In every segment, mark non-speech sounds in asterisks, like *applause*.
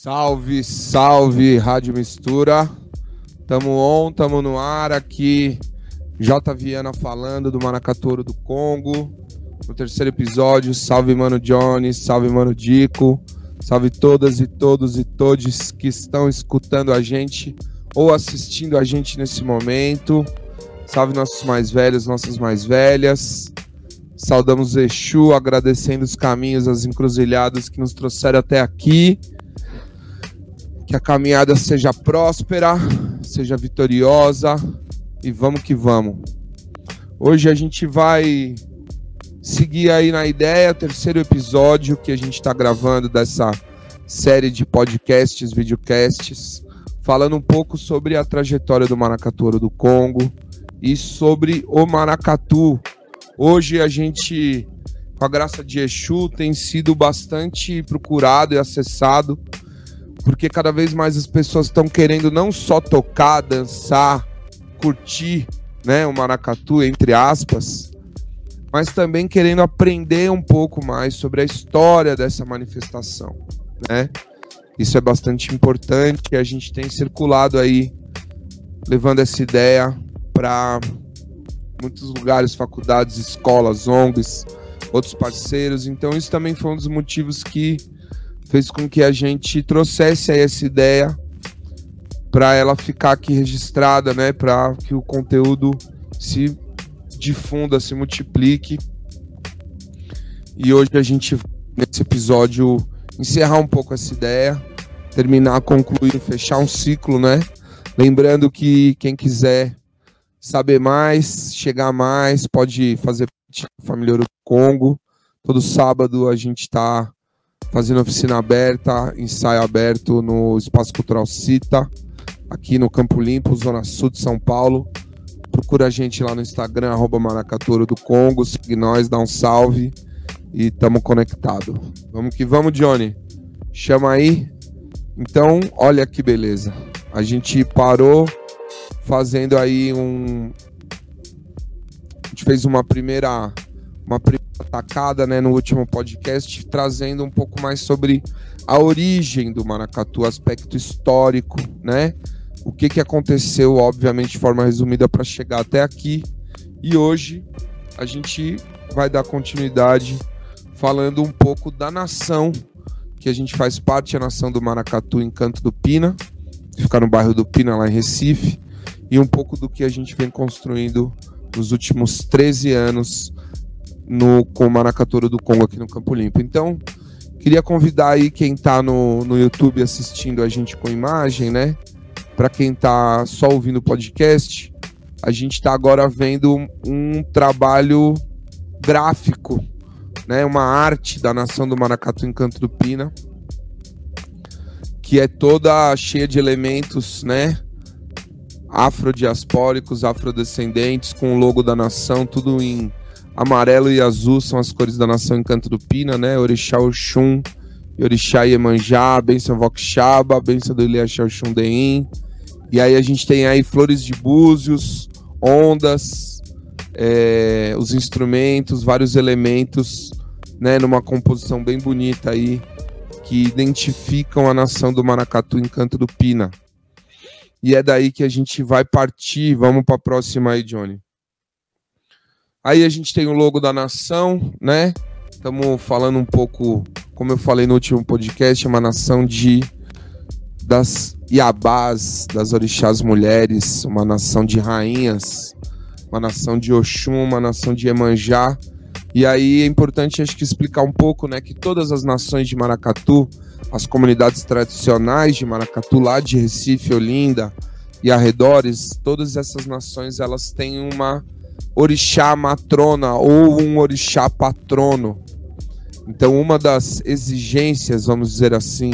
Salve, salve, Rádio Mistura. Tamo on, tamo no ar aqui. J. Viana falando do Manacatouro do Congo. No terceiro episódio, salve Mano Johnny, salve Mano Dico, salve todas e todos e todos que estão escutando a gente ou assistindo a gente nesse momento. Salve nossos mais velhos, nossas mais velhas. Saudamos Exu, agradecendo os caminhos, as encruzilhadas que nos trouxeram até aqui que a caminhada seja próspera, seja vitoriosa e vamos que vamos. Hoje a gente vai seguir aí na ideia, terceiro episódio que a gente está gravando dessa série de podcasts, videocasts, falando um pouco sobre a trajetória do Maracatu do Congo e sobre o maracatu. Hoje a gente, com a graça de Exu, tem sido bastante procurado e acessado porque cada vez mais as pessoas estão querendo não só tocar, dançar, curtir, né, o maracatu entre aspas, mas também querendo aprender um pouco mais sobre a história dessa manifestação, né? Isso é bastante importante e a gente tem circulado aí levando essa ideia para muitos lugares, faculdades, escolas, ONGs, outros parceiros. Então isso também foi um dos motivos que fez com que a gente trouxesse essa ideia para ela ficar aqui registrada, né, para que o conteúdo se difunda, se multiplique. E hoje a gente nesse episódio encerrar um pouco essa ideia, terminar, concluir, fechar um ciclo, né? Lembrando que quem quiser saber mais, chegar mais, pode fazer parte da Família Ouro Congo. Todo sábado a gente está fazendo oficina aberta, ensaio aberto no Espaço Cultural Cita, aqui no Campo Limpo, Zona Sul de São Paulo. Procura a gente lá no Instagram, arroba Maracatoro do Congo, segue nós, dá um salve e tamo conectado. Vamos que vamos, Johnny. Chama aí. Então, olha que beleza. A gente parou fazendo aí um. A gente fez uma primeira uma atacada né, no último podcast, trazendo um pouco mais sobre a origem do maracatu, aspecto histórico, né? O que, que aconteceu, obviamente, de forma resumida, para chegar até aqui. E hoje a gente vai dar continuidade falando um pouco da nação que a gente faz parte, a nação do Maracatu em Canto do Pina, fica no bairro do Pina, lá em Recife, e um pouco do que a gente vem construindo nos últimos 13 anos no, com o Maracatouro do Congo aqui no Campo Limpo. Então, queria convidar aí quem está no, no YouTube assistindo a gente com imagem, né? Para quem está só ouvindo o podcast, a gente está agora vendo um trabalho gráfico, né? Uma arte da nação do Maracatu em Canto do Pina, que é toda cheia de elementos, né? Afrodiaspóricos, afrodescendentes, com o logo da nação, tudo em Amarelo e azul são as cores da nação Encanto do Pina, né? Orixá Oxum, Orixá Iemanjá, Benção Vokshaba, Benção do Iliaxá Oxum Deim. E aí a gente tem aí flores de búzios, ondas, é, os instrumentos, vários elementos, né? Numa composição bem bonita aí, que identificam a nação do Maracatu Encanto do Pina. E é daí que a gente vai partir. Vamos para a próxima aí, Johnny. Aí a gente tem o logo da nação, né? Estamos falando um pouco, como eu falei no último podcast, uma nação de das Iabás, das orixás mulheres, uma nação de rainhas, uma nação de Oxum, uma nação de Emanjá. E aí é importante acho que explicar um pouco, né, que todas as nações de Maracatu, as comunidades tradicionais de Maracatu lá de Recife, Olinda e arredores, todas essas nações elas têm uma orixá matrona ou um orixá patrono. Então, uma das exigências, vamos dizer assim,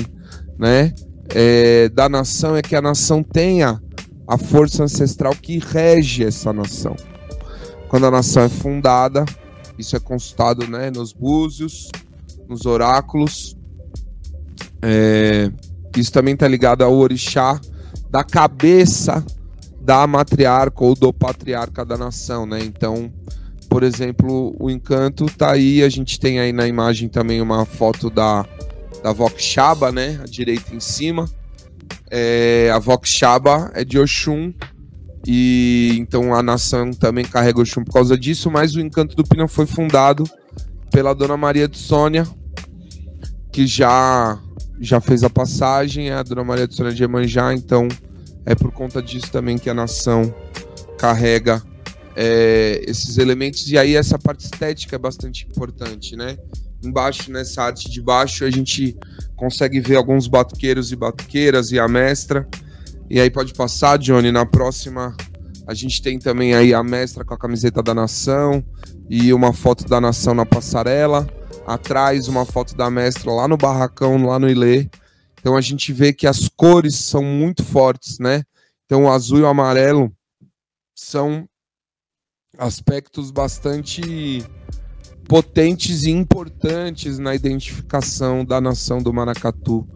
né, é, da nação é que a nação tenha a força ancestral que rege essa nação. Quando a nação é fundada, isso é consultado né, nos búzios, nos oráculos. É, isso também está ligado ao orixá da cabeça da matriarca ou do patriarca da nação, né? Então, por exemplo, o encanto tá aí, a gente tem aí na imagem também uma foto da da Vokshaba, né? A direita em cima. É, a Vokshaba é de Oxum. E então a nação também carrega Oxum por causa disso, mas o Encanto do Pina foi fundado pela Dona Maria de Sônia, que já já fez a passagem, é a Dona Maria de Sônia de Emanjá, então é por conta disso também que a nação carrega é, esses elementos. E aí essa parte estética é bastante importante, né? Embaixo, nessa arte de baixo, a gente consegue ver alguns batuqueiros e batuqueiras e a mestra. E aí pode passar, Johnny, na próxima a gente tem também aí a mestra com a camiseta da nação e uma foto da nação na passarela. Atrás, uma foto da mestra lá no barracão, lá no Ilê. Então a gente vê que as cores são muito fortes, né? Então o azul e o amarelo são aspectos bastante potentes e importantes na identificação da nação do Maracatu,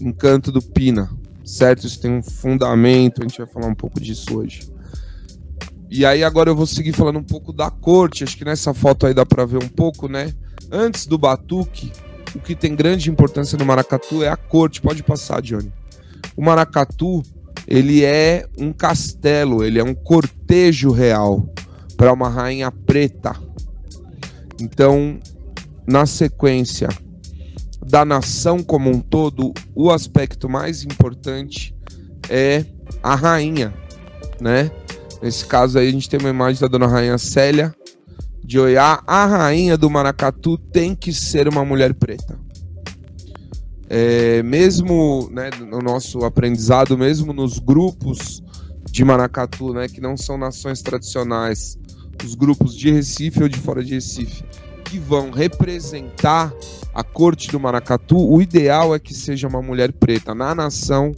encanto do Pina, certo? Isso tem um fundamento, a gente vai falar um pouco disso hoje. E aí agora eu vou seguir falando um pouco da corte, acho que nessa foto aí dá para ver um pouco, né? Antes do batuque, o que tem grande importância no maracatu é a corte, pode passar, Johnny. O maracatu, ele é um castelo, ele é um cortejo real para uma rainha preta. Então, na sequência da nação como um todo, o aspecto mais importante é a rainha, né? Nesse caso aí a gente tem uma imagem da dona rainha Célia de Oiá. A rainha do Maracatu tem que ser uma mulher preta. É, mesmo né, no nosso aprendizado, mesmo nos grupos de Maracatu, né, que não são nações tradicionais, os grupos de Recife ou de fora de Recife, que vão representar a corte do Maracatu, o ideal é que seja uma mulher preta. Na nação,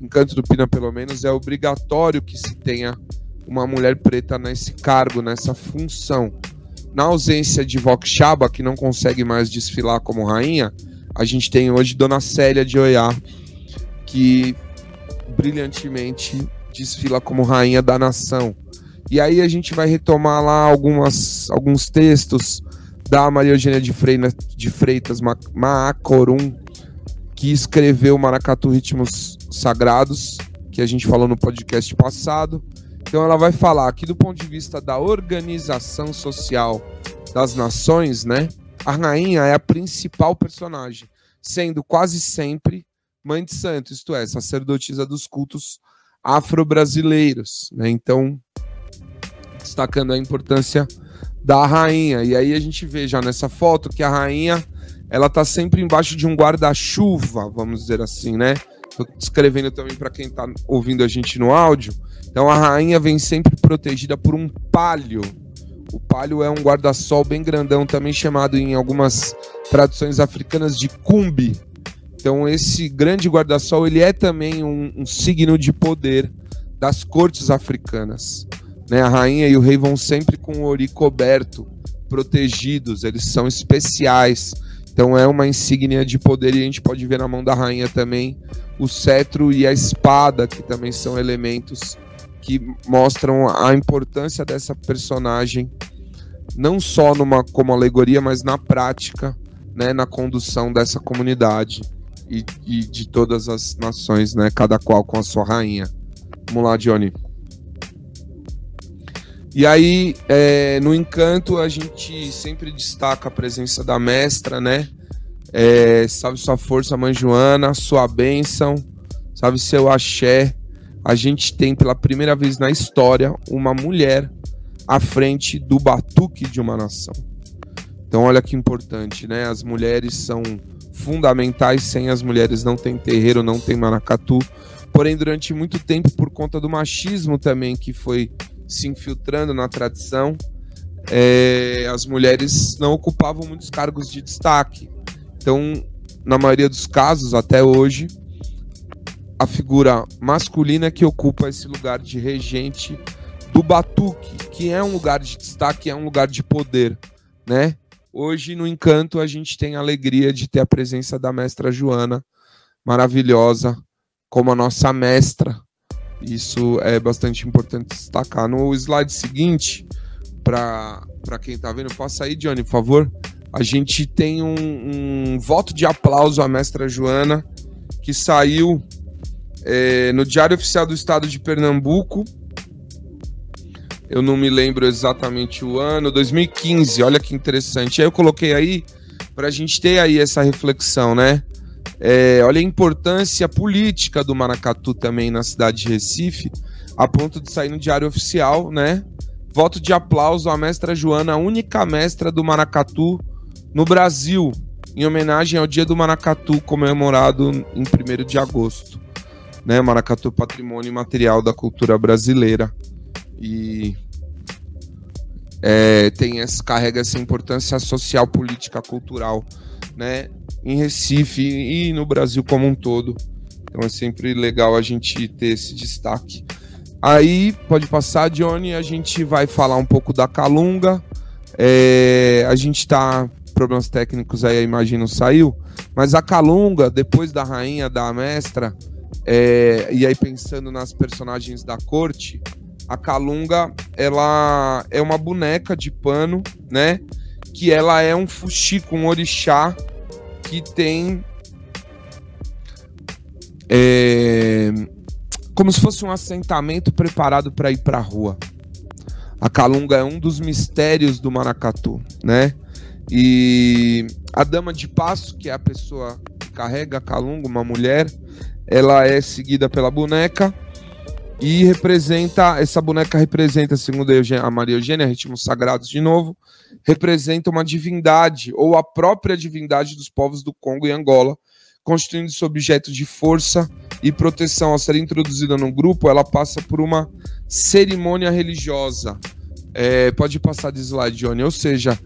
em Canto do Pina, pelo menos, é obrigatório que se tenha uma mulher preta nesse cargo, nessa função. Na ausência de Vokshaba, que não consegue mais desfilar como rainha, a gente tem hoje Dona Célia de Oiá, que brilhantemente desfila como rainha da nação. E aí a gente vai retomar lá algumas, alguns textos da Maria Eugênia de, Freina, de Freitas Maacorum, que escreveu Maracatu Ritmos Sagrados, que a gente falou no podcast passado. Então ela vai falar aqui do ponto de vista da organização social das nações, né? A rainha é a principal personagem, sendo quase sempre mãe de santo, isto é, sacerdotisa dos cultos afro-brasileiros, né? Então, destacando a importância da rainha. E aí a gente vê já nessa foto que a rainha ela tá sempre embaixo de um guarda-chuva, vamos dizer assim, né? Tô descrevendo também para quem tá ouvindo a gente no áudio. Então a rainha vem sempre protegida por um palio. O palio é um guarda-sol bem grandão, também chamado em algumas traduções africanas de cumbi. Então esse grande guarda-sol ele é também um, um signo de poder das cortes africanas. Né? A rainha e o rei vão sempre com o ori coberto, protegidos, eles são especiais. Então é uma insígnia de poder e a gente pode ver na mão da rainha também o cetro e a espada, que também são elementos que mostram a importância dessa personagem, não só numa como alegoria, mas na prática, né, na condução dessa comunidade e, e de todas as nações, né, cada qual com a sua rainha. Vamos lá, Johnny. E aí, é, no encanto, a gente sempre destaca a presença da mestra, né? É, salve sua força, mãe Joana, sua bênção, salve seu axé. A gente tem pela primeira vez na história uma mulher à frente do batuque de uma nação. Então, olha que importante, né? As mulheres são fundamentais, sem as mulheres não tem terreiro, não tem maracatu. Porém, durante muito tempo, por conta do machismo também que foi se infiltrando na tradição, é, as mulheres não ocupavam muitos cargos de destaque. Então, na maioria dos casos, até hoje, a figura masculina que ocupa esse lugar de regente do batuque, que é um lugar de destaque, é um lugar de poder, né? Hoje, no Encanto, a gente tem a alegria de ter a presença da mestra Joana, maravilhosa, como a nossa mestra, isso é bastante importante destacar. No slide seguinte, para quem está vendo, passa aí, Johnny, por favor. a gente tem um, um voto de aplauso à mestra Joana, que saiu é, no Diário Oficial do Estado de Pernambuco. Eu não me lembro exatamente o ano, 2015, olha que interessante. Aí eu coloquei aí para a gente ter aí essa reflexão, né? É, olha a importância política do maracatu também na cidade de Recife, a ponto de sair no Diário Oficial, né? Voto de aplauso à mestra Joana, a única mestra do maracatu no Brasil, em homenagem ao Dia do Maracatu, comemorado em 1 de agosto. Né? Maracatu Patrimônio Material da Cultura Brasileira. E é, tem essa, carrega essa importância social, política, cultural, né? Em Recife e no Brasil como um todo. Então é sempre legal a gente ter esse destaque. Aí, pode passar, Johnny, a gente vai falar um pouco da Calunga. É, a gente está problemas técnicos aí não saiu, mas a Calunga, depois da rainha, da mestra, é, e aí pensando nas personagens da corte, a Calunga, ela é uma boneca de pano, né? Que ela é um fuxico, um orixá que tem é, como se fosse um assentamento preparado para ir para a rua. A Calunga é um dos mistérios do Maracatu, né? E a dama de passo, que é a pessoa que carrega a calunga, uma mulher, ela é seguida pela boneca e representa, essa boneca representa, segundo a Maria Eugênia, ritmos sagrados de novo, representa uma divindade ou a própria divindade dos povos do Congo e Angola, constituindo-se objeto de força e proteção. Ao ser introduzida no grupo, ela passa por uma cerimônia religiosa. É, pode passar de slide, Johnny. Ou seja,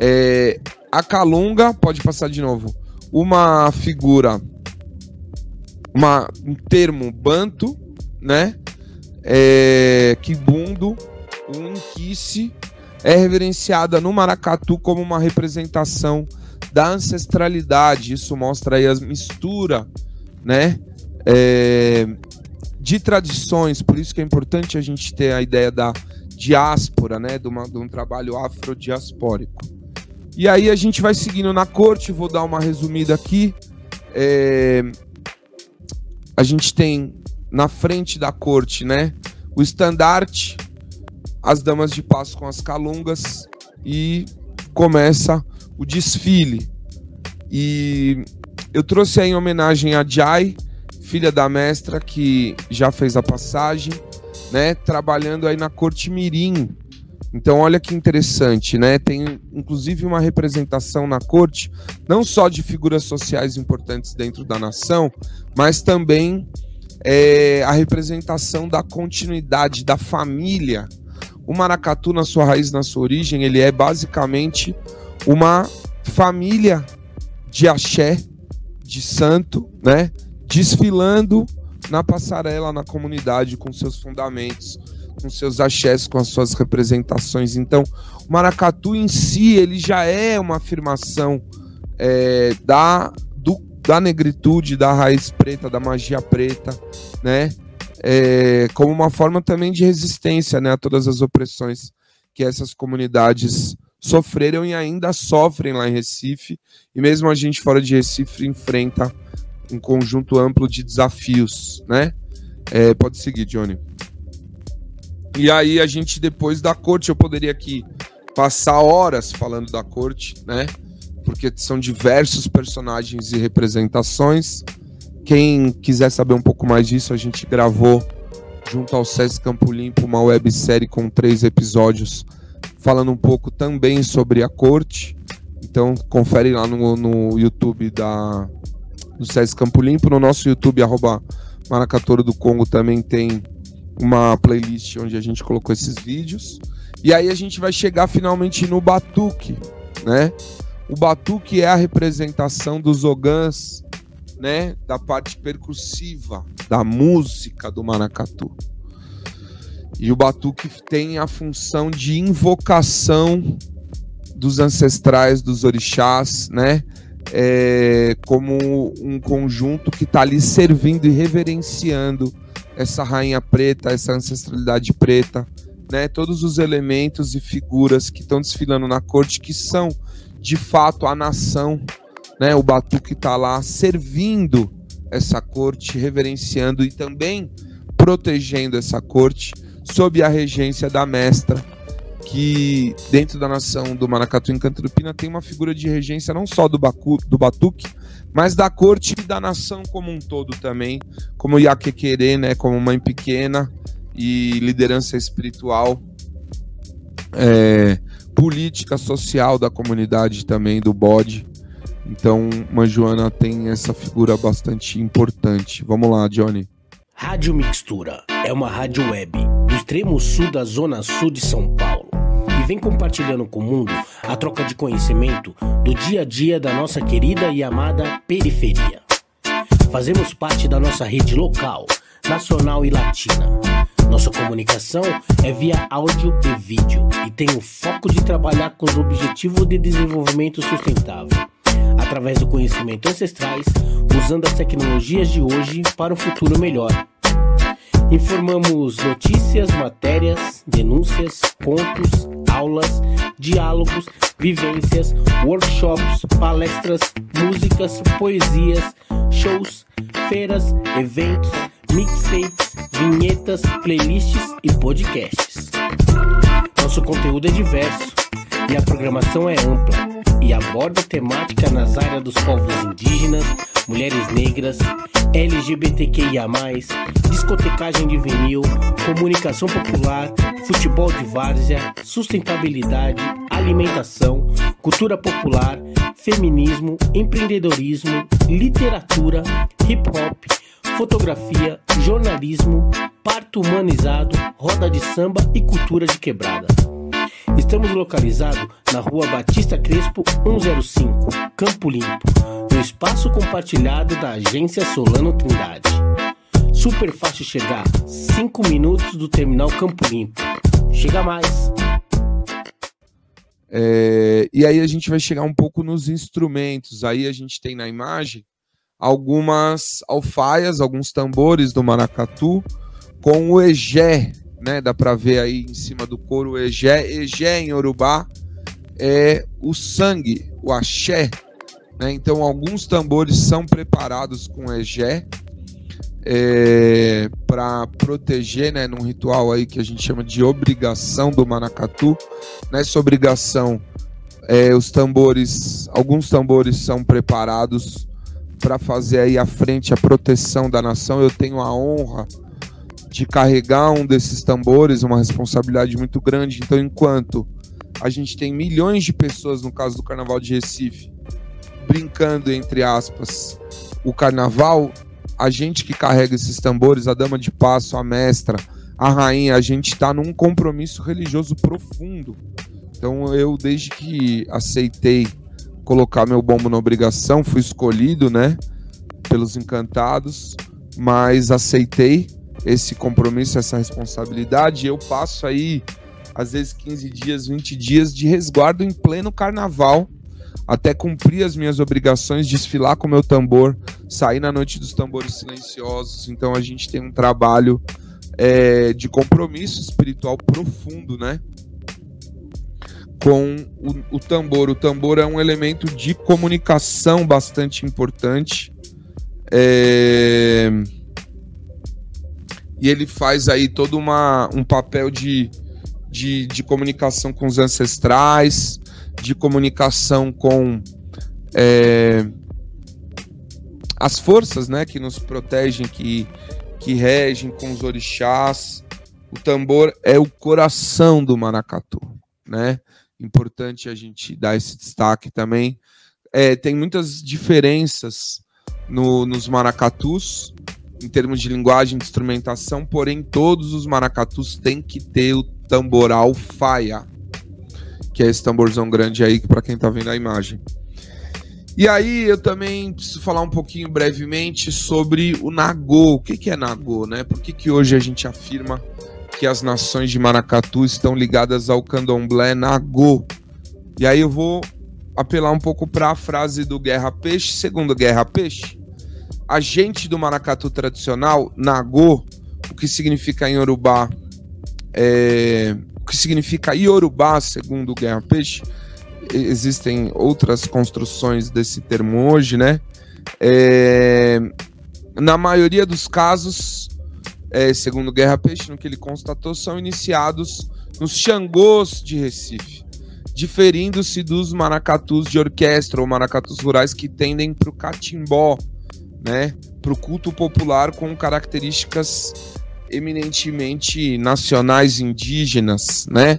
é, a Calunga, pode passar de novo, uma figura, uma, um termo banto, né? É, Kibundo, um Inquice, é reverenciada no Maracatu como uma representação da ancestralidade. Isso mostra aí a mistura, né? É, de tradições, por isso que é importante a gente ter a ideia da diáspora, né? De, uma, de um trabalho afrodiaspórico. E aí a gente vai seguindo na corte, vou dar uma resumida aqui. É... A gente tem na frente da corte, né, o estandarte, as damas de passo com as calungas e começa o desfile. E eu trouxe aí em homenagem a Jai, filha da mestra que já fez a passagem, né, trabalhando aí na corte Mirim, então, olha que interessante, né? Tem inclusive uma representação na corte, não só de figuras sociais importantes dentro da nação, mas também é, a representação da continuidade da família. O maracatu, na sua raiz, na sua origem, ele é basicamente uma família de axé, de santo, né? Desfilando na passarela, na comunidade, com seus fundamentos com seus axés, com as suas representações. Então, o maracatu em si, ele já é uma afirmação é, da, da negritude, da raiz preta, da magia preta, né? É, como uma forma também de resistência né, a todas as opressões que essas comunidades sofreram e ainda sofrem lá em Recife. E mesmo a gente fora de Recife enfrenta um conjunto amplo de desafios, né? É, pode seguir, Johnny. E aí a gente, depois da corte, eu poderia aqui passar horas falando da corte, né? Porque são diversos personagens e representações. Quem quiser saber um pouco mais disso, a gente gravou junto ao SESC Campo Limpo uma websérie com três episódios falando um pouco também sobre a corte. Então confere lá no, no YouTube da, do SESC Campo Limpo. No nosso YouTube, arroba do Congo, também tem uma playlist onde a gente colocou esses vídeos. E aí a gente vai chegar finalmente no batuque, né? O batuque é a representação dos ogãs, né, da parte percussiva da música do maracatu. E o batuque tem a função de invocação dos ancestrais, dos orixás, né? É, como um conjunto que está ali servindo e reverenciando essa rainha preta, essa ancestralidade preta, né? Todos os elementos e figuras que estão desfilando na corte que são de fato a nação, né, o batuque está lá servindo essa corte, reverenciando e também protegendo essa corte sob a regência da mestra, que dentro da nação do Maracatu em Canturupina tem uma figura de regência não só do, Bacu, do batuque, mas da corte e da nação como um todo também, como Iaquequerê, né, como mãe pequena e liderança espiritual, é, política social da comunidade também, do bode. Então, Manjoana tem essa figura bastante importante. Vamos lá, Johnny. Rádio Mixtura é uma rádio web do extremo sul da zona sul de São Paulo e vem compartilhando com o mundo a troca de conhecimento do dia a dia da nossa querida e amada periferia. Fazemos parte da nossa rede local, nacional e latina. Nossa comunicação é via áudio e vídeo e tem o foco de trabalhar com os objetivos de desenvolvimento sustentável através do conhecimento ancestrais, usando as tecnologias de hoje para um futuro melhor. Informamos notícias, matérias, denúncias, contos, aulas, diálogos, vivências, workshops, palestras, músicas, poesias, shows, feiras, eventos, mixtapes, vinhetas, playlists e podcasts. Nosso conteúdo é diverso e a programação é ampla e aborda temática nas áreas dos povos indígenas, mulheres negras, LGBTQIA, discotecagem de vinil, comunicação popular, futebol de várzea, sustentabilidade, alimentação, cultura popular, feminismo, empreendedorismo, literatura, hip hop, fotografia, jornalismo, parto humanizado, roda de samba e cultura de quebrada. Estamos localizados na rua Batista Crespo 105, Campo Limpo, no espaço compartilhado da agência Solano Trindade. Super fácil chegar, 5 minutos do terminal Campo Limpo. Chega mais! É, e aí a gente vai chegar um pouco nos instrumentos. Aí a gente tem na imagem algumas alfaias, alguns tambores do maracatu com o egé, né? Dá para ver aí em cima do couro Egé. Egé em Urubá é o sangue, o axé. Né? Então, alguns tambores são preparados com Egé é, para proteger, né? Num ritual aí que a gente chama de obrigação do Manacatu. Nessa obrigação, é, os tambores, alguns tambores são preparados para fazer aí à frente a proteção da nação. Eu tenho a honra de carregar um desses tambores, uma responsabilidade muito grande. Então, enquanto a gente tem milhões de pessoas, no caso do Carnaval de Recife, brincando, entre aspas, o carnaval, a gente que carrega esses tambores, a dama de passo, a mestra, a rainha, a gente está num compromisso religioso profundo. Então, eu, desde que aceitei colocar meu bombo na obrigação, fui escolhido, né, pelos encantados, mas aceitei esse compromisso, essa responsabilidade. Eu passo aí, às vezes, 15 dias, 20 dias de resguardo em pleno carnaval, até cumprir as minhas obrigações, desfilar com meu tambor, sair na noite dos tambores silenciosos. Então a gente tem um trabalho é, de compromisso espiritual profundo, né? Com o, o tambor. O tambor é um elemento de comunicação bastante importante. É e ele faz aí todo uma, um papel de, de, de comunicação com os ancestrais, de comunicação com é, as forças né, que nos protegem, que, que regem com os orixás. O tambor é o coração do maracatu, né? Importante a gente dar esse destaque também. É, tem muitas diferenças no, nos maracatus, em termos de linguagem de instrumentação, porém todos os maracatus têm que ter o tamboral faia, que é esse tamborzão grande aí para quem está vendo a imagem. E aí eu também preciso falar um pouquinho brevemente sobre o Nagô. O que, que é Nagô, né? Por que, que hoje a gente afirma que as nações de Maracatu estão ligadas ao candomblé Nagô? E aí eu vou apelar um pouco para a frase do Guerra Peixe, segundo Guerra Peixe, agente do maracatu tradicional, Nagô, o que significa em Yorubá, é, o que significa Yorubá, segundo Guerra Peixe, existem outras construções desse termo hoje, né? É, na maioria dos casos, é, segundo Guerra Peixe, no que ele constatou, são iniciados nos Xangôs de Recife, diferindo-se dos maracatus de orquestra ou maracatus rurais que tendem para o catimbó, né? Para o culto popular com características eminentemente nacionais indígenas, né?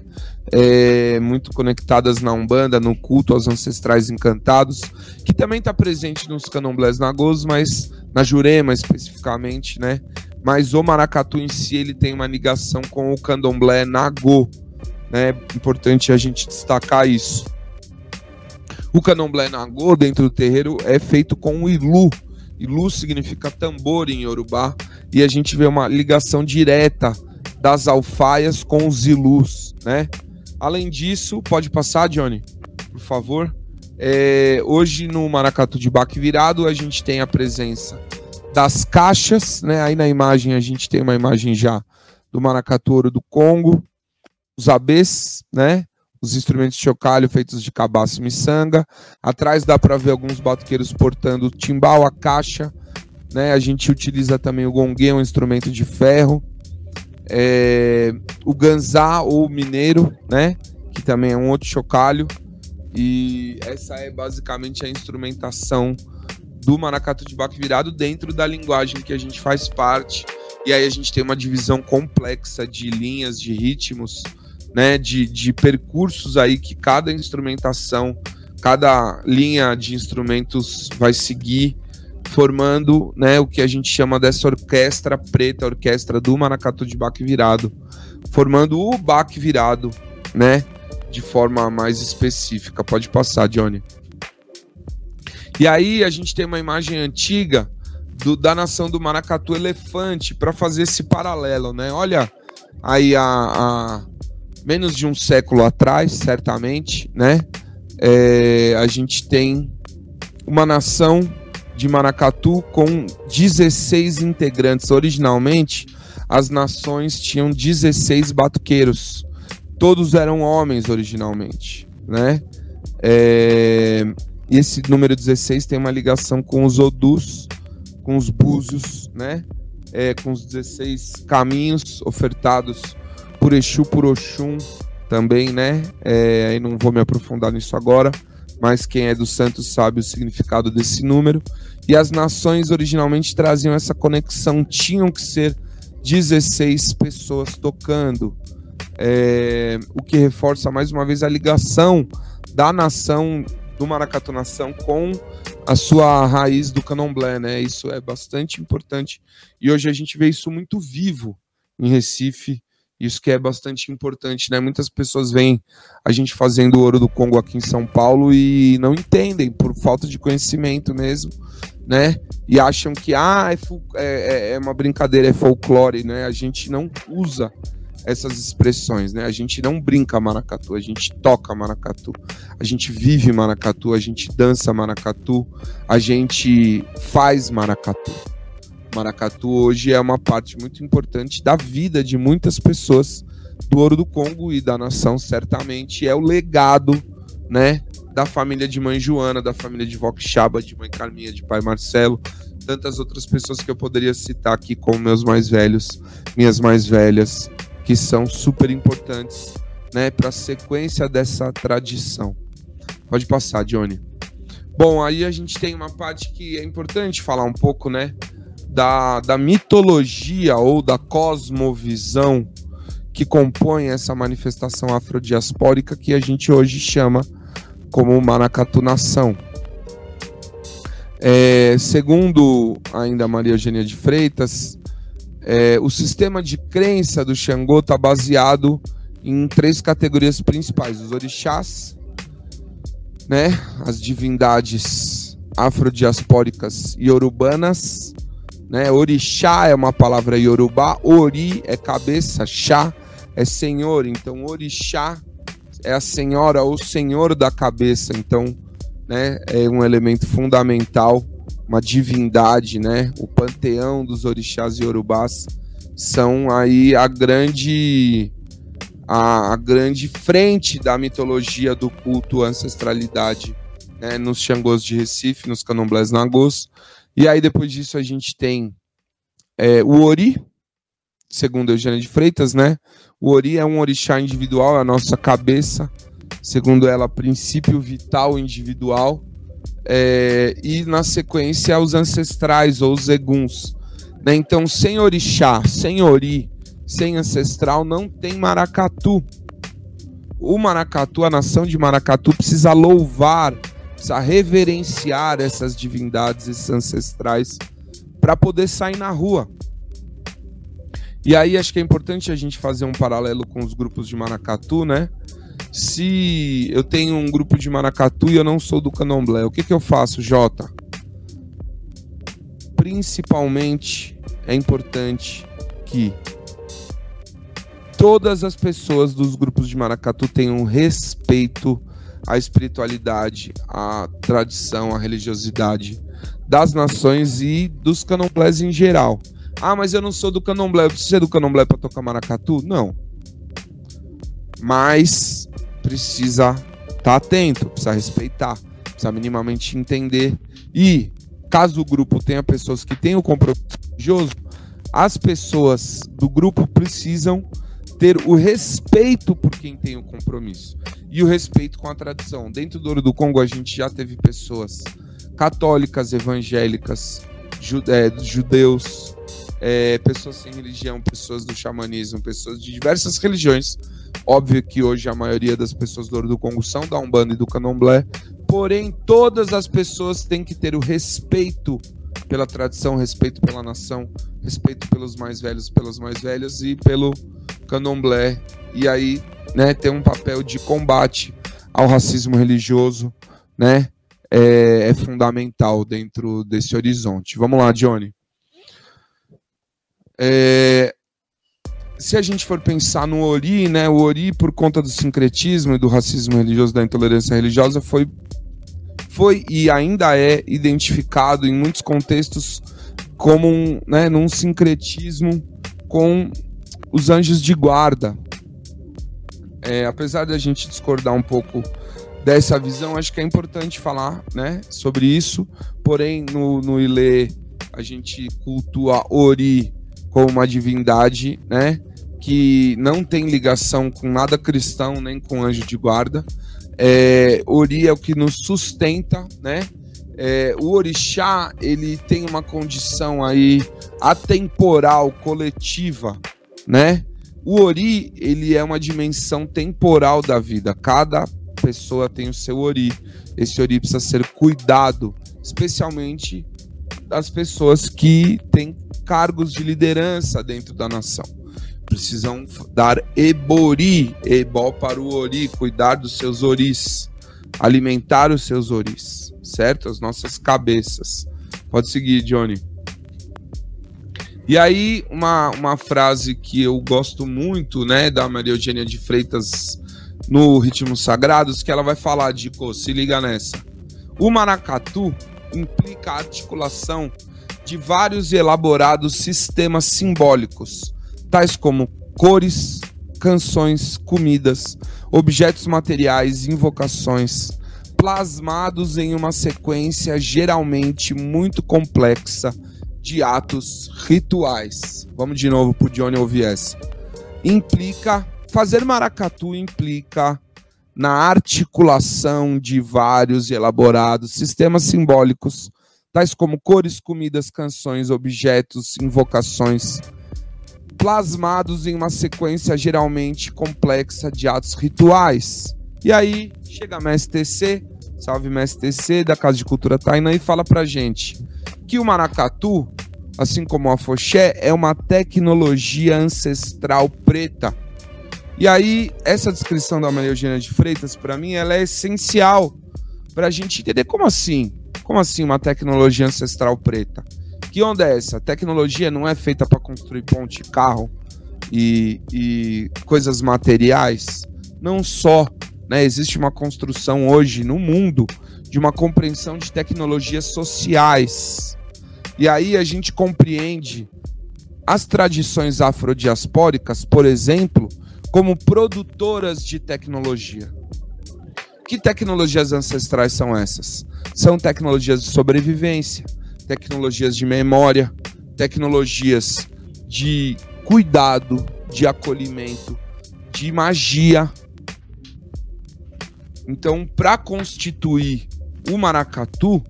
É, muito conectadas na Umbanda, no culto aos ancestrais encantados, que também está presente nos candomblés nagôs, mas na Jurema especificamente, né? Mas o maracatu em si ele tem uma ligação com o candomblé nagô, né? Importante a gente destacar isso. O candomblé nagô dentro do terreiro é feito com o ilu, Ilu significa tambor em Yorubá, e a gente vê uma ligação direta das alfaias com os ilus, né? Além disso, pode passar, Johnny, por favor. É, hoje no Maracatu de Baque Virado a gente tem a presença das caixas, né? Aí na imagem a gente tem uma imagem já do Maracatu Ouro do Congo, os abês, né? Os instrumentos de chocalho feitos de cabaço e miçanga. Atrás dá para ver alguns batuqueiros portando timbal, a caixa. Né? A gente utiliza também o gongue, um instrumento de ferro. É, o ganzá ou mineiro, né? que também é um outro chocalho. E essa é basicamente a instrumentação do maracatu de baque virado dentro da linguagem que a gente faz parte. E aí a gente tem uma divisão complexa de linhas, de ritmos, né, de, de percursos aí que cada instrumentação, cada linha de instrumentos vai seguir formando né, o que a gente chama dessa orquestra preta, orquestra do maracatu de baque virado, formando o baque virado, né, de forma mais específica. Pode passar, Johnny. E aí a gente tem uma imagem antiga do, da nação do maracatu elefante para fazer esse paralelo, né? Olha aí a, a menos de um século atrás, certamente, né? É, a gente tem uma nação de Maracatu com 16 integrantes. Originalmente, as nações tinham 16 batuqueiros. Todos eram homens originalmente, né? É, esse número 16 tem uma ligação com os Odus, com os Búzios, né? É, com os 16 caminhos ofertados por Exu, por Oxum também, né? É, aí não vou me aprofundar nisso agora, mas quem é do Santos sabe o significado desse número. E as nações originalmente traziam essa conexão, tinham que ser 16 pessoas tocando, é, o que reforça mais uma vez a ligação da nação do Maracatu Nação com a sua raiz do candomblé, né? Isso é bastante importante e hoje a gente vê isso muito vivo em Recife isso que é bastante importante, né? Muitas pessoas veem a gente fazendo ouro do Congo aqui em São Paulo e não entendem por falta de conhecimento mesmo, né? E acham que ah, é, é, é uma brincadeira, é folclore, né? A gente não usa essas expressões, né? A gente não brinca maracatu, a gente toca maracatu, a gente vive maracatu, a gente dança maracatu, a gente faz maracatu. Maracatu hoje é uma parte muito importante da vida de muitas pessoas do Ouro do Congo e da nação, certamente é o legado, né, da família de mãe Joana, da família de Vó Chaba, de mãe Carminha, de pai Marcelo, tantas outras pessoas que eu poderia citar aqui como meus mais velhos, minhas mais velhas, que são super importantes, né, para a sequência dessa tradição. Pode passar, Johnny. Bom, aí a gente tem uma parte que é importante falar um pouco, né? Da, da mitologia ou da cosmovisão que compõe essa manifestação afrodiaspórica que a gente hoje chama como Maracatu Nação. É, segundo ainda Maria Eugênia de Freitas, é, o sistema de crença do Xangô está baseado em três categorias principais: os orixás, né, as divindades afrodiaspóricas e urbanas né? Orixá é uma palavra iorubá, ori é cabeça, chá é senhor, então orixá é a senhora ou senhor da cabeça, então, né, é um elemento fundamental, uma divindade, né? O panteão dos orixás iorubás são aí a grande a, a grande frente da mitologia do culto ancestralidade né, nos Xangôs de Recife, nos candomblés nagôs. E aí, depois disso, a gente tem é, o Ori, segundo Eugênia de Freitas, né? O Ori é um orixá individual, é a nossa cabeça, segundo ela, princípio vital individual. É, e na sequência, os ancestrais ou os eguns. Né? Então, sem orixá, sem ori, sem ancestral, não tem maracatu. O maracatu, a nação de maracatu, precisa louvar, precisa reverenciar essas divindades, esses ancestrais, para poder sair na rua. E aí acho que é importante a gente fazer um paralelo com os grupos de maracatu, né? Se eu tenho um grupo de maracatu e eu não sou do candomblé, o que, que eu faço, Jota? Principalmente é importante que todas as pessoas dos grupos de maracatu tenham respeito à espiritualidade, à tradição, à religiosidade das nações e dos candomblés em geral. Ah, mas eu não sou do candomblé, eu preciso ser do candomblé para tocar maracatu? Não. Mas precisa estar tá atento, precisa respeitar, precisa minimamente entender. E caso o grupo tenha pessoas que tenham compromisso religioso, as pessoas do grupo precisam ter o respeito por quem tem o compromisso e o respeito com a tradição. Dentro do Ouro do Congo, a gente já teve pessoas católicas, evangélicas, judeus, é, pessoas sem religião, pessoas do xamanismo, pessoas de diversas religiões. Óbvio que hoje a maioria das pessoas do Ouro do Congo são da Umbanda e do Candomblé, porém todas as pessoas têm que ter o respeito pela tradição, respeito pela nação, respeito pelos mais velhos, pelas mais velhas e pelo Candomblé. E aí, né, ter um papel de combate ao racismo religioso, né, é, é fundamental dentro desse horizonte. Vamos lá, Johnny. É, se a gente for pensar no Ori, né, o Ori, por conta do sincretismo e do racismo religioso, da intolerância religiosa, foi, foi e ainda é identificado em muitos contextos como um, né, num sincretismo com os anjos de guarda. É, apesar da gente discordar um pouco dessa visão, acho que é importante falar né, sobre isso. Porém, no, no Ilê, a gente cultua Ori como uma divindade, né? Que não tem ligação com nada cristão, nem com anjo de guarda. É, Ori é o que nos sustenta, né? É, o orixá ele tem uma condição aí atemporal, coletiva, né? O ori ele é uma dimensão temporal da vida. Cada pessoa tem o seu ori. Esse ori precisa ser cuidado, especialmente das pessoas que têm cargos de liderança dentro da nação. Precisam dar ebori, ebó para o ori, cuidar dos seus oris, alimentar os seus oris, certo? As nossas cabeças. Pode seguir, Johnny. E aí, uma, uma frase que eu gosto muito, né, da Maria Eugênia de Freitas no Ritmos Sagrados, que ela vai falar pô, se liga nessa. O maracatu implica a articulação de vários elaborados sistemas simbólicos, tais como cores, canções, comidas, objetos materiais, invocações, plasmados em uma sequência geralmente muito complexa de atos rituais. Vamos de novo para o Johnny ouvir. Implica, fazer maracatu implica na articulação de vários e elaborados sistemas simbólicos tais como cores, comidas, canções, objetos, invocações, plasmados em uma sequência geralmente complexa de atos rituais. E aí chega a MSTC, salve MSTC, da Casa de Cultura Taina, e fala pra gente que o maracatu, assim como a foché, é uma tecnologia ancestral preta. E aí, essa descrição da Maria Eugênia de Freitas, para mim, ela é essencial para a gente entender como assim. Como assim uma tecnologia ancestral preta? Que onda é essa? A tecnologia não é feita para construir ponte, carro e, e coisas materiais? Não só. Né? Existe uma construção hoje no mundo de uma compreensão de tecnologias sociais. E aí a gente compreende as tradições afrodiaspóricas, por exemplo, como produtoras de tecnologia. Que tecnologias ancestrais são essas? São tecnologias de sobrevivência, tecnologias de memória, tecnologias de cuidado, de acolhimento, de magia. Então, para constituir o maracatu,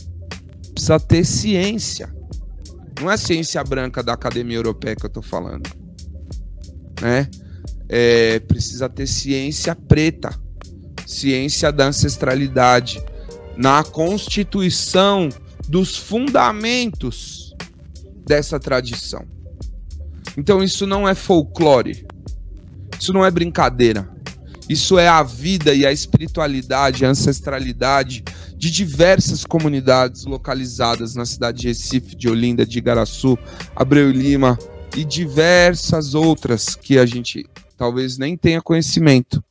precisa ter ciência. Não é ciência branca da Academia Europeia que eu estou falando. Né? É, precisa ter ciência preta, ciência da ancestralidade, na constituição dos fundamentos dessa tradição. Então isso não é folclore, isso não é brincadeira. Isso é a vida e a espiritualidade, a ancestralidade de diversas comunidades localizadas na cidade de Recife, de Olinda, de Igaraçu, Abreu Lima e diversas outras que a gente talvez nem tenha conhecimento,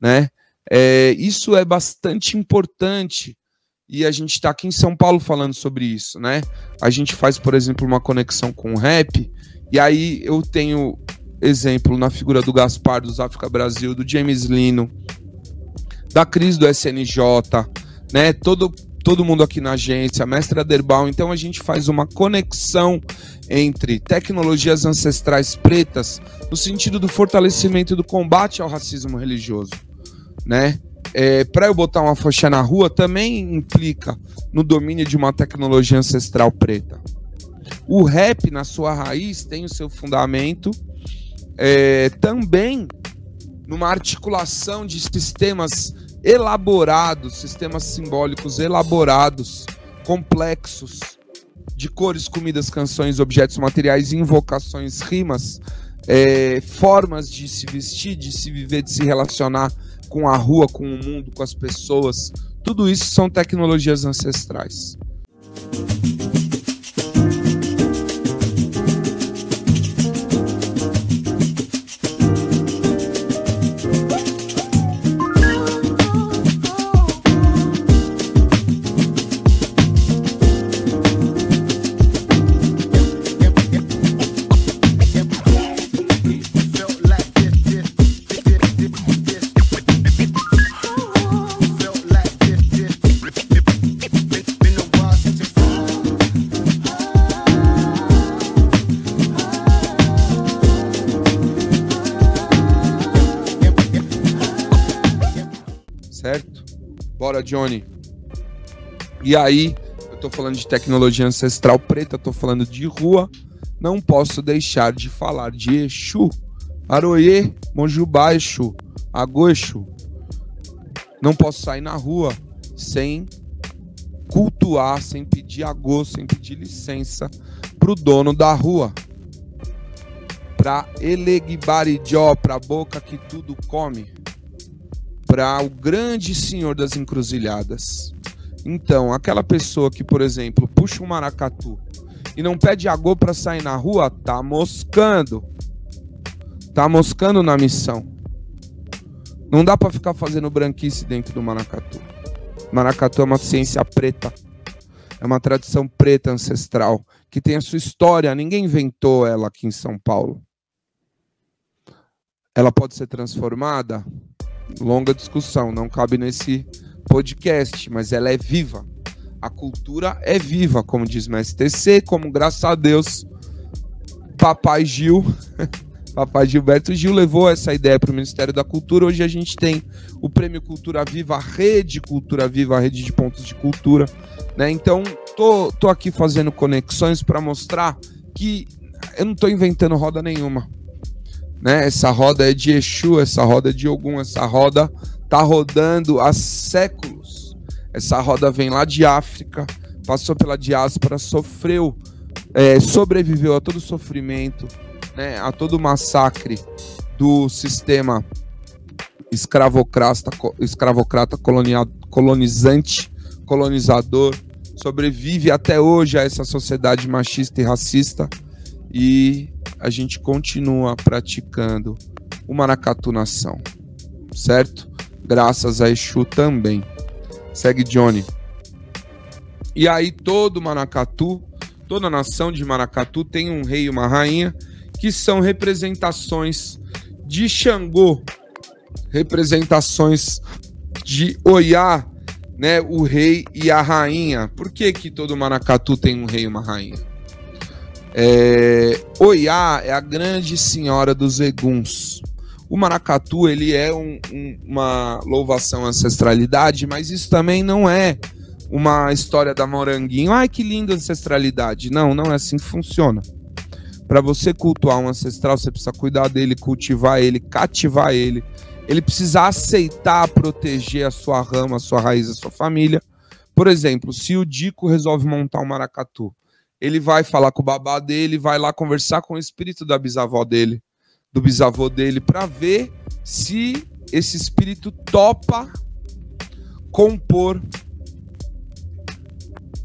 né? É, isso é bastante importante e a gente está aqui em São Paulo falando sobre isso, né? A gente faz, por exemplo, uma conexão com o rap e aí eu tenho exemplo na figura do Gaspar dos África Brasil, do James Lino, da Cris do SNJ, né? Todo, todo mundo aqui na agência, a mestra Derbal. Então a gente faz uma conexão entre tecnologias ancestrais pretas no sentido do fortalecimento do combate ao racismo religioso, né? É, para eu botar uma faixa na rua também implica no domínio de uma tecnologia ancestral preta. O rap, na sua raiz, tem o seu fundamento é, também numa articulação de sistemas elaborados, sistemas simbólicos elaborados, complexos, de cores, comidas, canções, objetos materiais, invocações, rimas, é, formas de se vestir, de se viver, de se relacionar com a rua, com o mundo, com as pessoas. Tudo isso são tecnologias ancestrais. Johnny. E aí, eu tô falando de tecnologia ancestral preta, tô falando de rua, não posso deixar de falar de Exu, Aroê, Monjubá Exu, Agô. Não posso sair na rua sem cultuar, sem pedir agô, sem pedir licença pro dono da rua. Pra Elegbarijó, pra boca que tudo come para o grande senhor das encruzilhadas. Então, aquela pessoa que, por exemplo, puxa um maracatu e não pede agô para sair na rua, tá moscando. Tá moscando na missão. Não dá para ficar fazendo branquice dentro do maracatu. Maracatu é uma ciência preta. É uma tradição preta ancestral que tem a sua história, ninguém inventou ela aqui em São Paulo. Ela pode ser transformada? Longa discussão, não cabe nesse podcast, mas ela é viva. A cultura é viva, como diz o STC, como graças a Deus, Papai Gil, *laughs* Papai Gilberto Gil levou essa ideia para o Ministério da Cultura. Hoje a gente tem o Prêmio Cultura Viva, a Rede Cultura Viva, a rede de pontos de cultura. Né? Então, tô, tô aqui fazendo conexões para mostrar que eu não estou inventando roda nenhuma né? Essa roda é de Exu, essa roda é de Ogum, essa roda tá rodando há séculos. Essa roda vem lá de África, passou pela diáspora, sofreu, é, sobreviveu a todo sofrimento, né? A todo massacre do sistema escravocrata, escravocrata colonizante, colonizador, sobrevive até hoje a essa sociedade machista e racista e a gente continua praticando o maracatu nação, certo? Graças a Exu também. Segue Johnny. E aí todo maracatu, toda nação de maracatu tem um rei e uma rainha que são representações de Xangô, representações de Oiá, né, o rei e a rainha. Por que que todo Maracatu tem um rei e uma rainha? É, Oiá é a grande senhora dos eguns. O maracatu ele é um, um, uma louvação à ancestralidade, mas isso também não é uma história da moranguinho. Ai, que linda ancestralidade. Não, não é assim que funciona. Para você cultuar um ancestral, você precisa cuidar dele, cultivar ele, cativar ele. Ele precisa aceitar, proteger a sua rama, a sua raiz, a sua família. Por exemplo, se o Dico resolve montar um maracatu, ele vai falar com o babá dele, vai lá conversar com o espírito da bisavó dele do bisavô dele para ver se esse espírito topa compor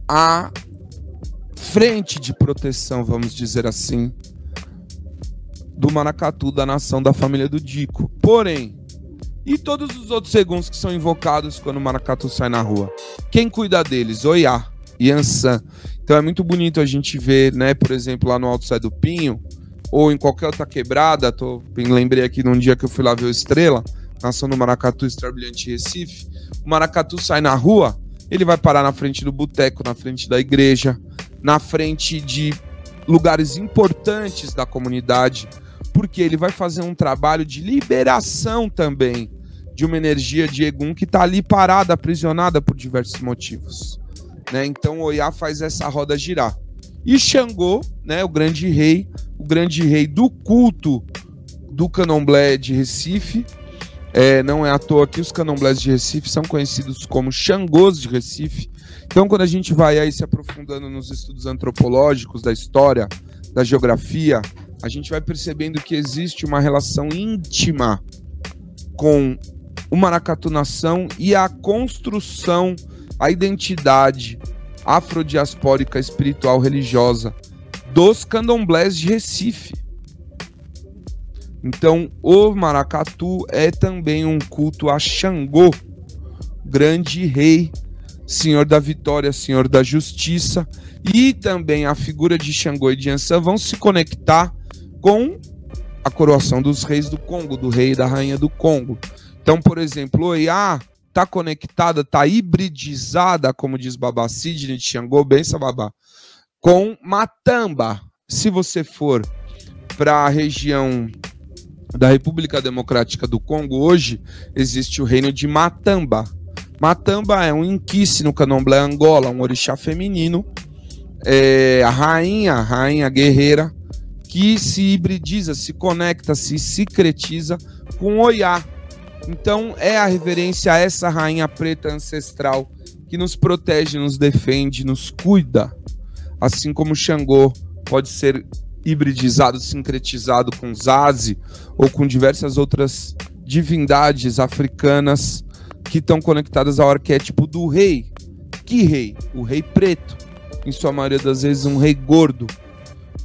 a frente de proteção, vamos dizer assim, do Maracatu, da nação da família do Dico. Porém, e todos os outros segundos que são invocados quando o Maracatu sai na rua? Quem cuida deles? Oiá, Yansan. Então é muito bonito a gente ver, né, por exemplo, lá no Alto Sai do Pinho, ou em qualquer outra quebrada, tô, lembrei aqui num dia que eu fui lá ver o Estrela, nação do Maracatu, Estrela Brilhante Recife, o Maracatu sai na rua, ele vai parar na frente do boteco, na frente da igreja, na frente de lugares importantes da comunidade, porque ele vai fazer um trabalho de liberação também de uma energia de Egum que está ali parada, aprisionada por diversos motivos. Né? Então Oiá faz essa roda girar. E Xangô, né, o grande rei, o grande rei do culto do candomblé de Recife. É, não é à toa que os candomblés de Recife são conhecidos como Xangôs de Recife. Então, quando a gente vai aí se aprofundando nos estudos antropológicos da história, da geografia, a gente vai percebendo que existe uma relação íntima com o maracatu nação e a construção, a identidade, afrodiaspórica espiritual religiosa dos candomblés de Recife. Então, o maracatu é também um culto a Xangô, grande rei, senhor da vitória, senhor da justiça, e também a figura de Xangô e de Ansan vão se conectar com a coroação dos reis do Congo, do rei e da rainha do Congo. Então, por exemplo, Oiá está conectada, está hibridizada, como diz Babá Sidney Xangô, benção Babá, com Matamba. Se você for para a região da República Democrática do Congo, hoje existe o reino de Matamba. Matamba é um inquice no candomblé Angola, um orixá feminino, é a rainha, a rainha guerreira, que se hibridiza, se conecta, se secretiza com Oiá, então é a reverência a essa rainha preta ancestral que nos protege, nos defende, nos cuida. Assim como Xangô pode ser hibridizado, sincretizado com Zazi ou com diversas outras divindades africanas que estão conectadas ao arquétipo do rei. Que rei? O rei preto. Em sua maioria das vezes, um rei gordo.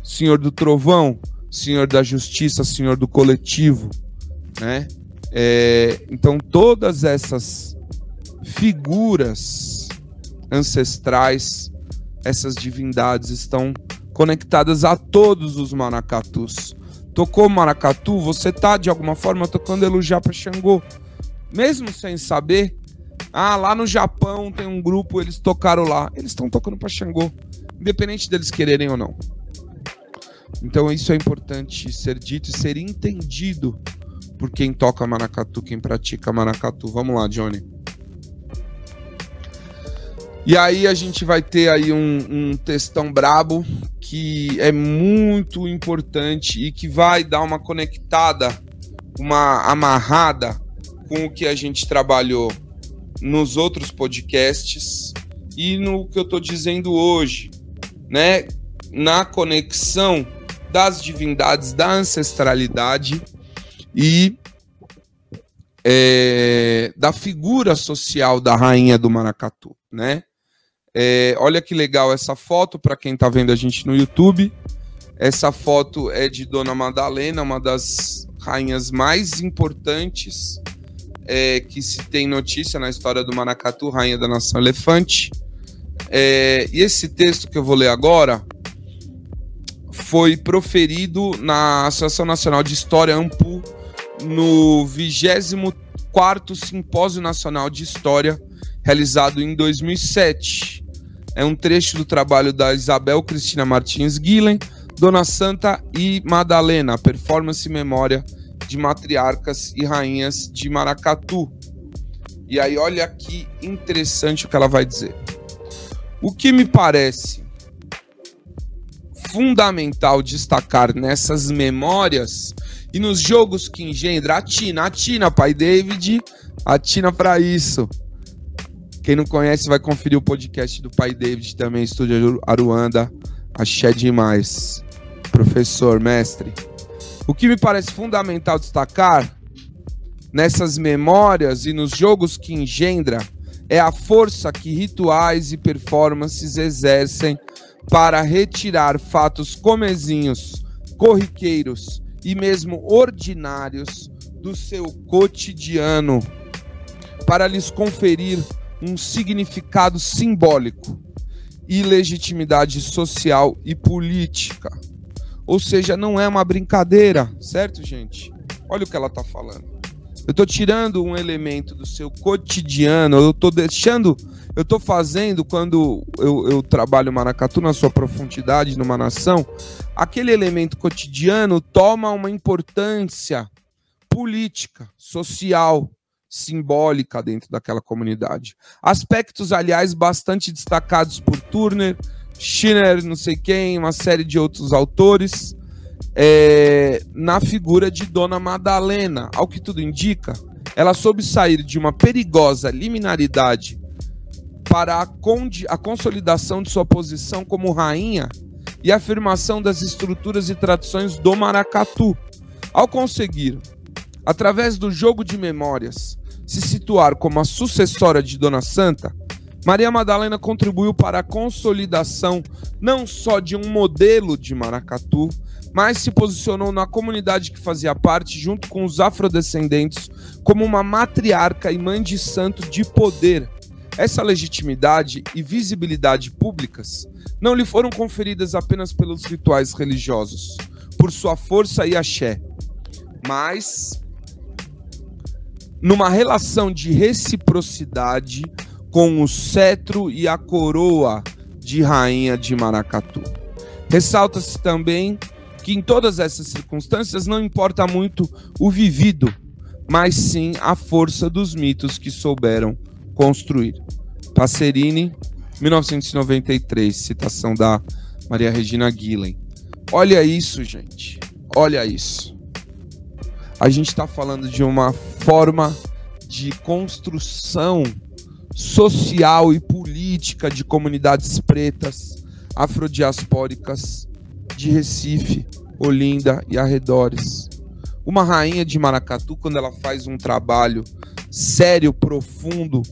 Senhor do trovão, senhor da justiça, senhor do coletivo, né? É, então, todas essas figuras ancestrais, essas divindades estão conectadas a todos os maracatus. Tocou maracatu, você tá de alguma forma tocando elogiar para Xangô, mesmo sem saber. Ah, lá no Japão tem um grupo, eles tocaram lá. Eles estão tocando para Xangô, independente deles quererem ou não. Então isso é importante ser dito e ser entendido por quem toca maracatu, quem pratica maracatu. Vamos lá, Johnny. E aí a gente vai ter aí um, um textão brabo que é muito importante e que vai dar uma conectada, uma amarrada com o que a gente trabalhou nos outros podcasts e no que eu estou dizendo hoje, né? Na conexão das divindades da ancestralidade e é, da figura social da rainha do Maracatu, né? É, olha que legal essa foto para quem está vendo a gente no YouTube. Essa foto é de Dona Madalena, uma das rainhas mais importantes é, que se tem notícia na história do Maracatu, rainha da nação elefante. É, e esse texto que eu vou ler agora foi proferido na Associação Nacional de História Ampu no 24 Simpósio Nacional de História, realizado em 2007. É um trecho do trabalho da Isabel Cristina Martins Guilhem, Dona Santa e Madalena, performance e memória de matriarcas e rainhas de Maracatu. E aí, olha que interessante o que ela vai dizer. O que me parece fundamental destacar nessas memórias e nos jogos que engendra a Tina, a Tina, pai David, a Tina para isso. Quem não conhece vai conferir o podcast do pai David também, Estúdio Aruanda. Axé demais. Professor, mestre. O que me parece fundamental destacar nessas memórias e nos jogos que engendra é a força que rituais e performances exercem para retirar fatos comezinhos, corriqueiros e mesmo ordinários do seu cotidiano, para lhes conferir um significado simbólico e legitimidade social e política. Ou seja, não é uma brincadeira, certo, gente? Olha o que ela está falando. Eu estou tirando um elemento do seu cotidiano, eu estou deixando, eu estou fazendo quando eu, eu trabalho maracatu na sua profundidade numa nação, aquele elemento cotidiano toma uma importância política, social, simbólica dentro daquela comunidade. Aspectos, aliás, bastante destacados por Turner, Schiller, não sei quem, uma série de outros autores é, na figura de Dona Madalena. Ao que tudo indica, ela soube sair de uma perigosa liminaridade para a, a consolidação de sua posição como rainha e afirmação das estruturas e tradições do maracatu. Ao conseguir, através do jogo de memórias, se situar como a sucessora de Dona Santa, Maria Madalena contribuiu para a consolidação não só de um modelo de maracatu, mas se posicionou na comunidade que fazia parte, junto com os afrodescendentes, como uma matriarca e mãe de santo de poder. Essa legitimidade e visibilidade públicas não lhe foram conferidas apenas pelos rituais religiosos, por sua força e axé, mas numa relação de reciprocidade com o cetro e a coroa de rainha de Maracatu. Ressalta-se também que em todas essas circunstâncias não importa muito o vivido, mas sim a força dos mitos que souberam construir. Passerini, 1993, citação da Maria Regina Guilhem. Olha isso, gente. Olha isso. A gente está falando de uma forma de construção social e política de comunidades pretas, afrodiaspóricas de Recife, Olinda e arredores. Uma rainha de Maracatu, quando ela faz um trabalho sério, profundo,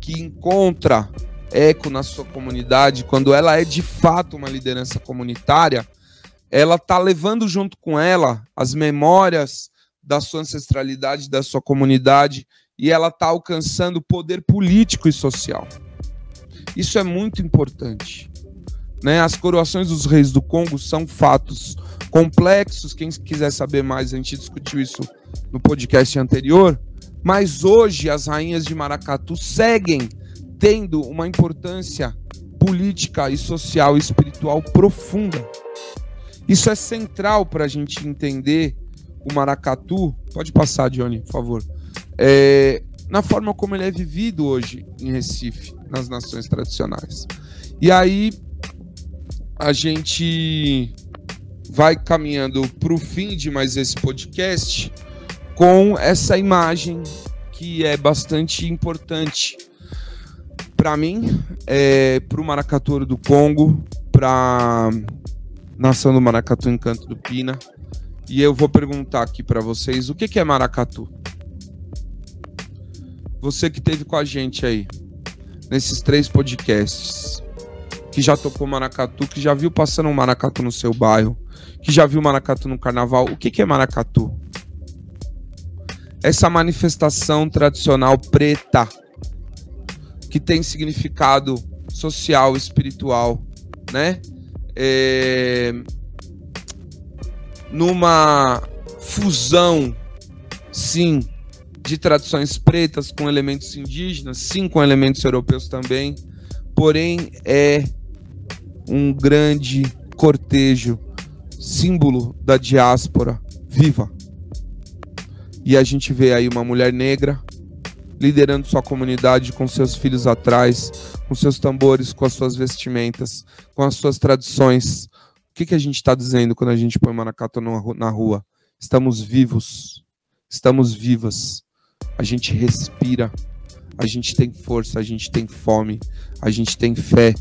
que encontra eco na sua comunidade, quando ela é de fato uma liderança comunitária, ela está levando junto com ela as memórias da sua ancestralidade, da sua comunidade, e ela está alcançando poder político e social. Isso é muito importante. Né? As coroações dos reis do Congo são fatos complexos. Quem quiser saber mais, a gente discutiu isso no podcast anterior. Mas hoje as rainhas de Maracatu seguem tendo uma importância política e social e espiritual profunda. Isso é central para a gente entender o maracatu. Pode passar, Johnny, por favor. É, na forma como ele é vivido hoje em Recife, nas nações tradicionais. E aí, a gente vai caminhando para o fim de mais esse podcast com essa imagem que é bastante importante para mim, é, para o Maracatu do Congo, para nação do Maracatu Encanto do Pina. E eu vou perguntar aqui para vocês o que, que é maracatu. Você que esteve com a gente aí nesses três podcasts, que já tocou maracatu, que já viu passando um maracatu no seu bairro, que já viu maracatu no carnaval, o que, que é maracatu? Essa manifestação tradicional preta que tem significado social, espiritual, né? É... Numa fusão sim, de tradições pretas com elementos indígenas, sim, com elementos europeus também, porém é um grande cortejo, símbolo da diáspora viva. E a gente vê aí uma mulher negra liderando sua comunidade com seus filhos atrás, com seus tambores, com as suas vestimentas, com as suas tradições. O que, que a gente está dizendo quando a gente põe maracatu na rua? Estamos vivos, estamos vivas, a gente respira, a gente tem força, a gente tem fome, a gente tem fé.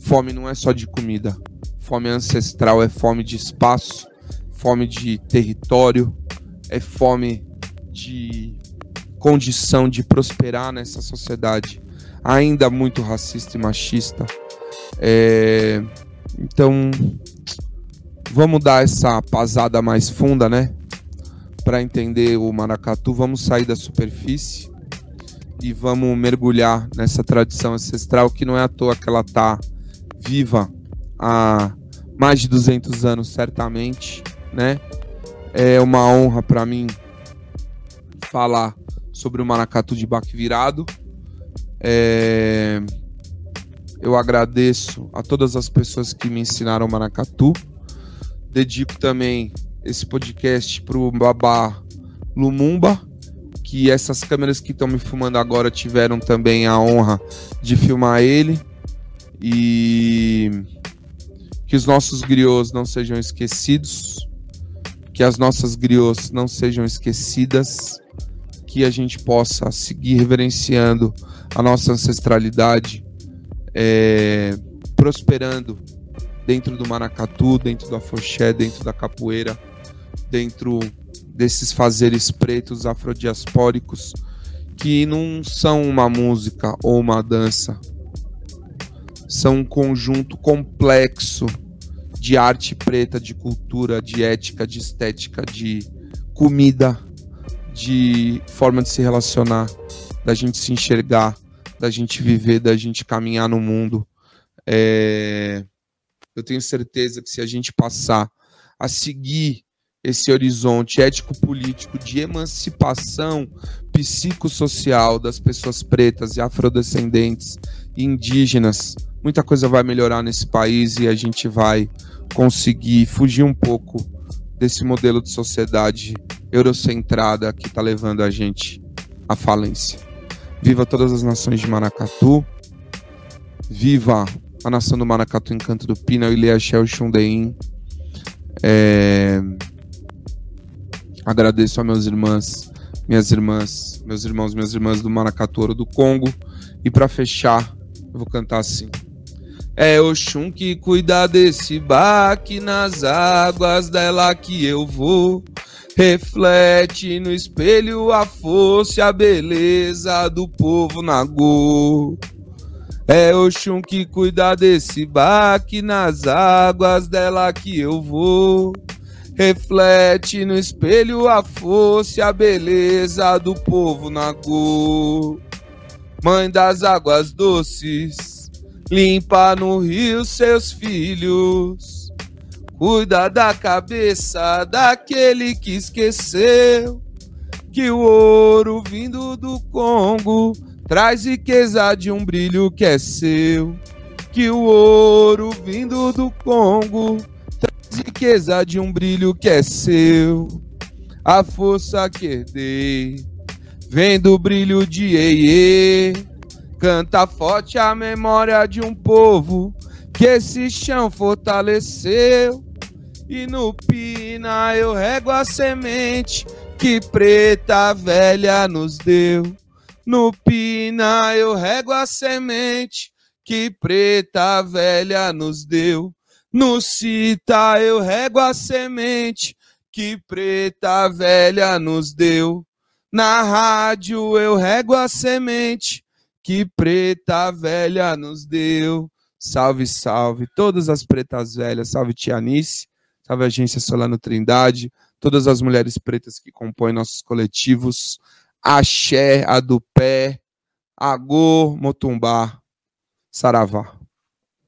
Fome não é só de comida, fome ancestral é fome de espaço, fome de território, é fome de condição de prosperar nessa sociedade ainda muito racista e machista. É... Então, vamos dar essa pasada mais funda, né? Para entender o maracatu, vamos sair da superfície e vamos mergulhar nessa tradição ancestral que não é à toa que ela tá viva há mais de 200 anos, certamente, né? É uma honra para mim falar sobre o maracatu de baque virado. É... Eu agradeço a todas as pessoas que me ensinaram maracatu. Dedico também esse podcast pro Babá Lumumba, que essas câmeras que estão me filmando agora tiveram também a honra de filmar ele. E que os nossos griots não sejam esquecidos que as nossas griots não sejam esquecidas, que a gente possa seguir reverenciando a nossa ancestralidade, é, prosperando dentro do maracatu, dentro do afoxé, dentro da capoeira, dentro desses fazeres pretos afrodiaspóricos que não são uma música ou uma dança, são um conjunto complexo de arte preta, de cultura, de ética, de estética, de comida, de forma de se relacionar, da gente se enxergar, da gente viver, da gente caminhar no mundo. É... Eu tenho certeza que se a gente passar a seguir esse horizonte ético-político de emancipação psicossocial das pessoas pretas e afrodescendentes e indígenas, muita coisa vai melhorar nesse país e a gente vai conseguir fugir um pouco desse modelo de sociedade eurocentrada que está levando a gente à falência. Viva todas as nações de Maracatu. Viva a nação do Maracatu Encanto do Pina, Ilha Shell Xundein. É... Agradeço a meus irmãs, minhas irmãs, meus irmãos, minhas irmãs do Maracatu Ouro do Congo. E para fechar, eu vou cantar assim. É Oxum que cuida desse baque nas águas dela que eu vou. Reflete no espelho a força e a beleza do povo Nagô. É Oxum que cuida desse baque nas águas dela que eu vou. Reflete no espelho a força e a beleza do povo Nagô. Mãe das águas doces Limpa no rio seus filhos. Cuida da cabeça daquele que esqueceu que o ouro vindo do Congo traz riqueza de um brilho que é seu. Que o ouro vindo do Congo traz riqueza de um brilho que é seu. A força que herdei vem do brilho de Eie Canta forte a memória de um povo que esse chão fortaleceu. E no Pina eu rego a semente que preta velha nos deu. No Pina eu rego a semente que preta velha nos deu. No Cita eu rego a semente que preta velha nos deu. Na rádio eu rego a semente que preta velha nos deu. Salve, salve. Todas as pretas velhas, salve Tianice, salve Agência Solano Trindade, todas as mulheres pretas que compõem nossos coletivos. Axé, Adupé, Agô, Motumbá, Saravá.